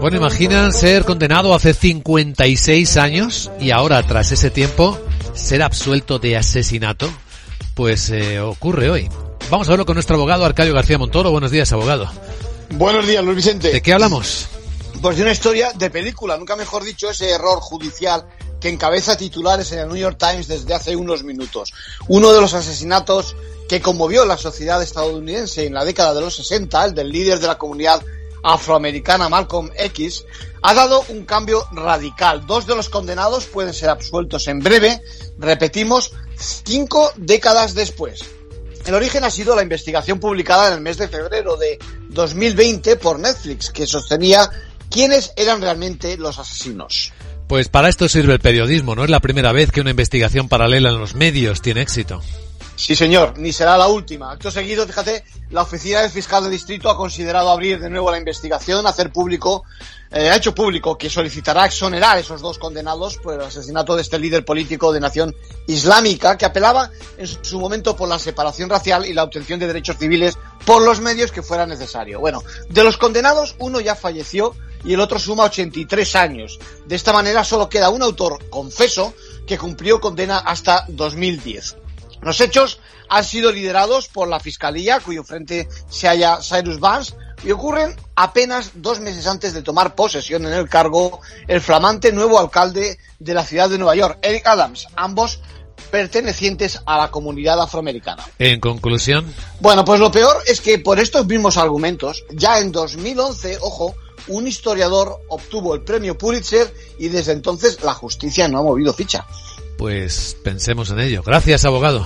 Bueno, imaginan ser condenado hace 56 años y ahora, tras ese tiempo, ser absuelto de asesinato. Pues eh, ocurre hoy. Vamos a verlo con nuestro abogado Arcadio García Montoro. Buenos días, abogado. Buenos días, Luis Vicente. ¿De qué hablamos? Pues de una historia de película, nunca mejor dicho, ese error judicial que encabeza titulares en el New York Times desde hace unos minutos. Uno de los asesinatos que conmovió la sociedad estadounidense en la década de los 60, el del líder de la comunidad afroamericana Malcolm X, ha dado un cambio radical. Dos de los condenados pueden ser absueltos en breve, repetimos, cinco décadas después. El origen ha sido la investigación publicada en el mes de febrero de 2020 por Netflix, que sostenía quiénes eran realmente los asesinos. Pues para esto sirve el periodismo, no es la primera vez que una investigación paralela en los medios tiene éxito. Sí, señor, ni será la última. Acto seguido, fíjate, la oficina del fiscal de distrito ha considerado abrir de nuevo la investigación, hacer público, eh, ha hecho público que solicitará exonerar a esos dos condenados por el asesinato de este líder político de nación islámica que apelaba en su momento por la separación racial y la obtención de derechos civiles por los medios que fuera necesario. Bueno, de los condenados, uno ya falleció y el otro suma 83 años. De esta manera solo queda un autor confeso que cumplió condena hasta 2010. Los hechos han sido liderados por la Fiscalía, cuyo frente se halla Cyrus Vance, y ocurren apenas dos meses antes de tomar posesión en el cargo el flamante nuevo alcalde de la ciudad de Nueva York, Eric Adams, ambos pertenecientes a la comunidad afroamericana. En conclusión. Bueno, pues lo peor es que por estos mismos argumentos, ya en 2011, ojo, un historiador obtuvo el premio Pulitzer y desde entonces la justicia no ha movido ficha. Pues pensemos en ello. Gracias, abogado.